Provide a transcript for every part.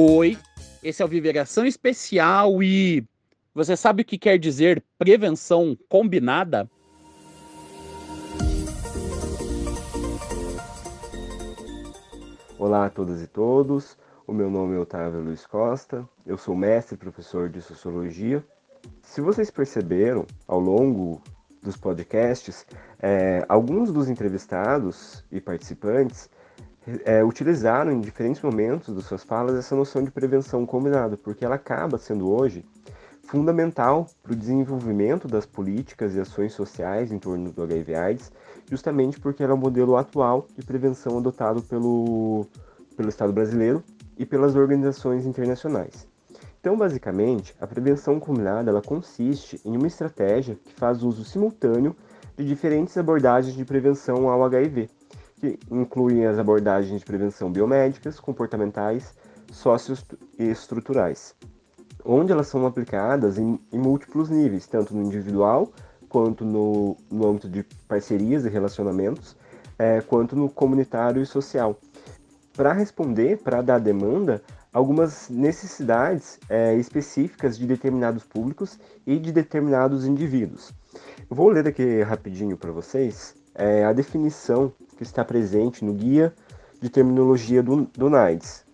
Oi, esse é o Viveração Especial e você sabe o que quer dizer prevenção combinada? Olá a todas e todos, o meu nome é Otávio Luiz Costa, eu sou mestre e professor de Sociologia. Se vocês perceberam ao longo dos podcasts, é, alguns dos entrevistados e participantes é, utilizaram em diferentes momentos das suas falas essa noção de prevenção combinada, porque ela acaba sendo hoje fundamental para o desenvolvimento das políticas e ações sociais em torno do HIV/AIDS, justamente porque ela é o modelo atual de prevenção adotado pelo, pelo Estado brasileiro e pelas organizações internacionais. Então, basicamente, a prevenção combinada ela consiste em uma estratégia que faz uso simultâneo de diferentes abordagens de prevenção ao HIV, que incluem as abordagens de prevenção biomédicas, comportamentais, socioestruturais, onde elas são aplicadas em, em, múltiplos níveis, tanto no individual, quanto no, no âmbito de parcerias e relacionamentos, é, quanto no comunitário e social. Para responder, para dar demanda, algumas necessidades é, específicas de determinados públicos e de determinados indivíduos. Vou ler aqui rapidinho para vocês é, a definição que está presente no Guia de Terminologia do, do NAIDS.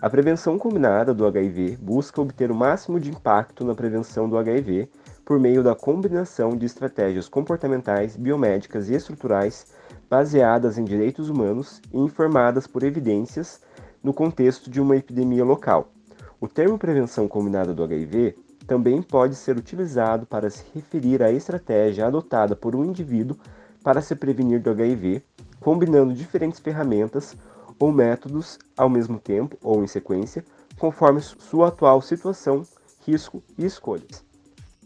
A prevenção combinada do HIV busca obter o máximo de impacto na prevenção do HIV por meio da combinação de estratégias comportamentais, biomédicas e estruturais baseadas em direitos humanos e informadas por evidências no contexto de uma epidemia local. O termo prevenção combinada do HIV também pode ser utilizado para se referir à estratégia adotada por um indivíduo para se prevenir do HIV, combinando diferentes ferramentas ou métodos ao mesmo tempo ou em sequência, conforme sua atual situação, risco e escolhas.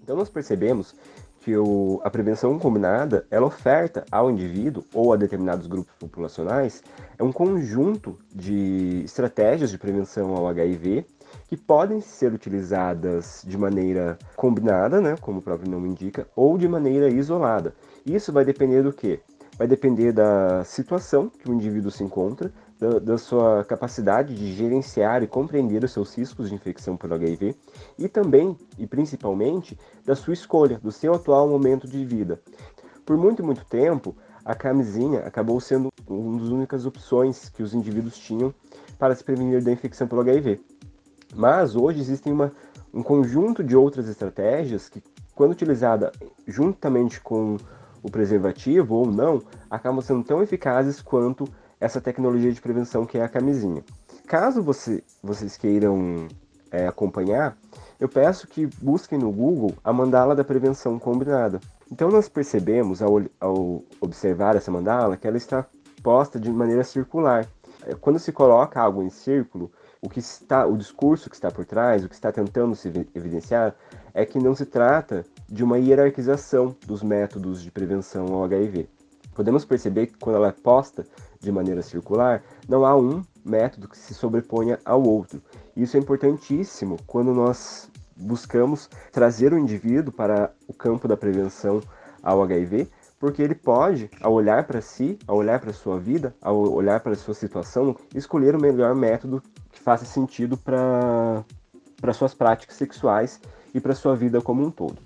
Então nós percebemos que o, a prevenção combinada ela oferta ao indivíduo ou a determinados grupos populacionais é um conjunto de estratégias de prevenção ao HIV que podem ser utilizadas de maneira combinada, né, como o próprio nome indica, ou de maneira isolada. Isso vai depender do quê? Vai depender da situação que o indivíduo se encontra, da, da, sua capacidade de gerenciar e compreender os seus riscos de infecção pelo HIV e também e principalmente da sua escolha, do seu atual momento de vida. Por muito muito tempo, a camisinha acabou sendo uma das únicas opções que os indivíduos tinham para se prevenir da infecção pelo HIV. Mas hoje existem uma, um conjunto de outras estratégias que, quando utilizada juntamente com o preservativo ou não, acabam sendo tão eficazes quanto essa tecnologia de prevenção que é a camisinha. Caso você, vocês queiram é, acompanhar, eu peço que busquem no Google a mandala da prevenção combinada. Então nós percebemos ao, ao observar essa mandala que ela está posta de maneira circular. É, quando se coloca algo em círculo, o que está, o discurso que está por trás, o que está tentando se evidenciar é que não se trata de uma hierarquização dos métodos de prevenção ao HIV. Podemos perceber que quando ela é posta de maneira circular, não há um método que se sobreponha ao outro. Isso é importantíssimo quando nós buscamos trazer o indivíduo para o campo da prevenção ao HIV, porque ele pode, ao olhar para si, ao olhar para sua vida, ao olhar para sua situação, escolher o melhor método que faça sentido para suas práticas sexuais e para sua vida como um todo.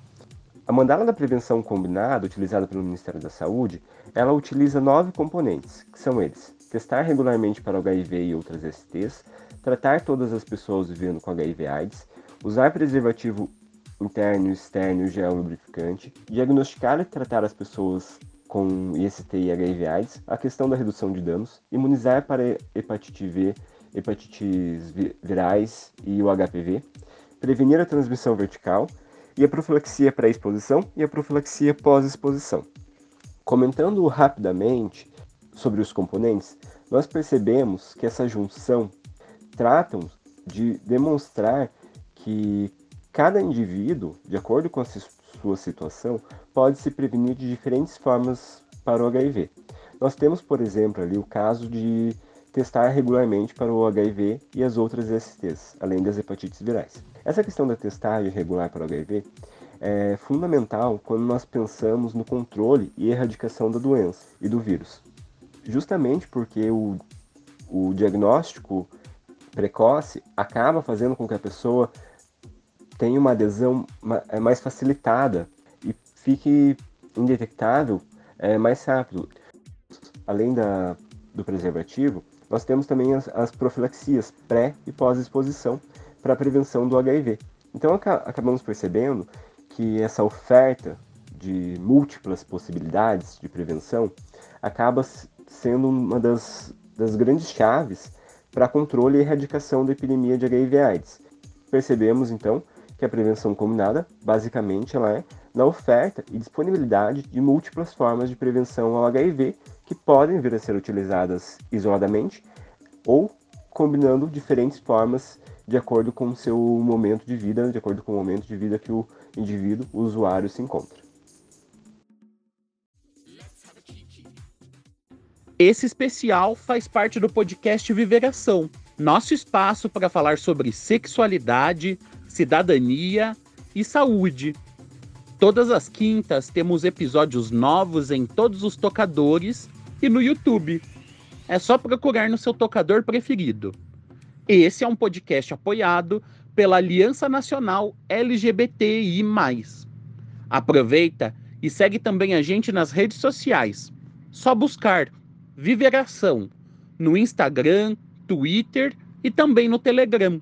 A mandala da prevenção combinada, utilizada pelo Ministério da Saúde, ela utiliza nove componentes, que são eles: testar regularmente para HIV e outras STs, tratar todas as pessoas vivendo com HIV/AIDS, usar preservativo interno e externo gel lubrificante, diagnosticar e tratar as pessoas com IST e HIV/AIDS, a questão da redução de danos, imunizar para hepatite V, hepatites virais e o HPV, prevenir a transmissão vertical e a profilaxia pré-exposição e a profilaxia pós-exposição. Comentando rapidamente sobre os componentes, nós percebemos que essa junção tratam de demonstrar que Cada indivíduo, de acordo com a sua situação, pode se prevenir de diferentes formas para o HIV. Nós temos, por exemplo, ali o caso de testar regularmente para o HIV e as outras STs, além das hepatites virais. Essa questão da testagem regular para o HIV é fundamental quando nós pensamos no controle e erradicação da doença e do vírus. Justamente porque o, o diagnóstico precoce acaba fazendo com que a pessoa tenha uma adesão é, mais facilitada e fique indetectável é, mais rápido. Além da, do preservativo, nós temos também as, as profilaxias pré e pós-exposição para prevenção do HIV. Então acabamos percebendo que essa oferta de múltiplas possibilidades de prevenção acaba sendo uma das, das grandes chaves para controle e erradicação da epidemia de HIV/AIDS. Percebemos então que a prevenção combinada, basicamente, ela é na oferta e disponibilidade de múltiplas formas de prevenção ao HIV que podem vir a ser utilizadas isoladamente ou combinando diferentes formas de acordo com o seu momento de vida, de acordo com o momento de vida que o indivíduo, o usuário, se encontra. Esse especial faz parte do podcast Viveração, nosso espaço para falar sobre sexualidade, cidadania e saúde. Todas as quintas temos episódios novos em todos os tocadores e no YouTube. É só procurar no seu tocador preferido. Esse é um podcast apoiado pela Aliança Nacional LGBTI. Aproveita e segue também a gente nas redes sociais. Só buscar Viveração no Instagram, Twitter e também no Telegram.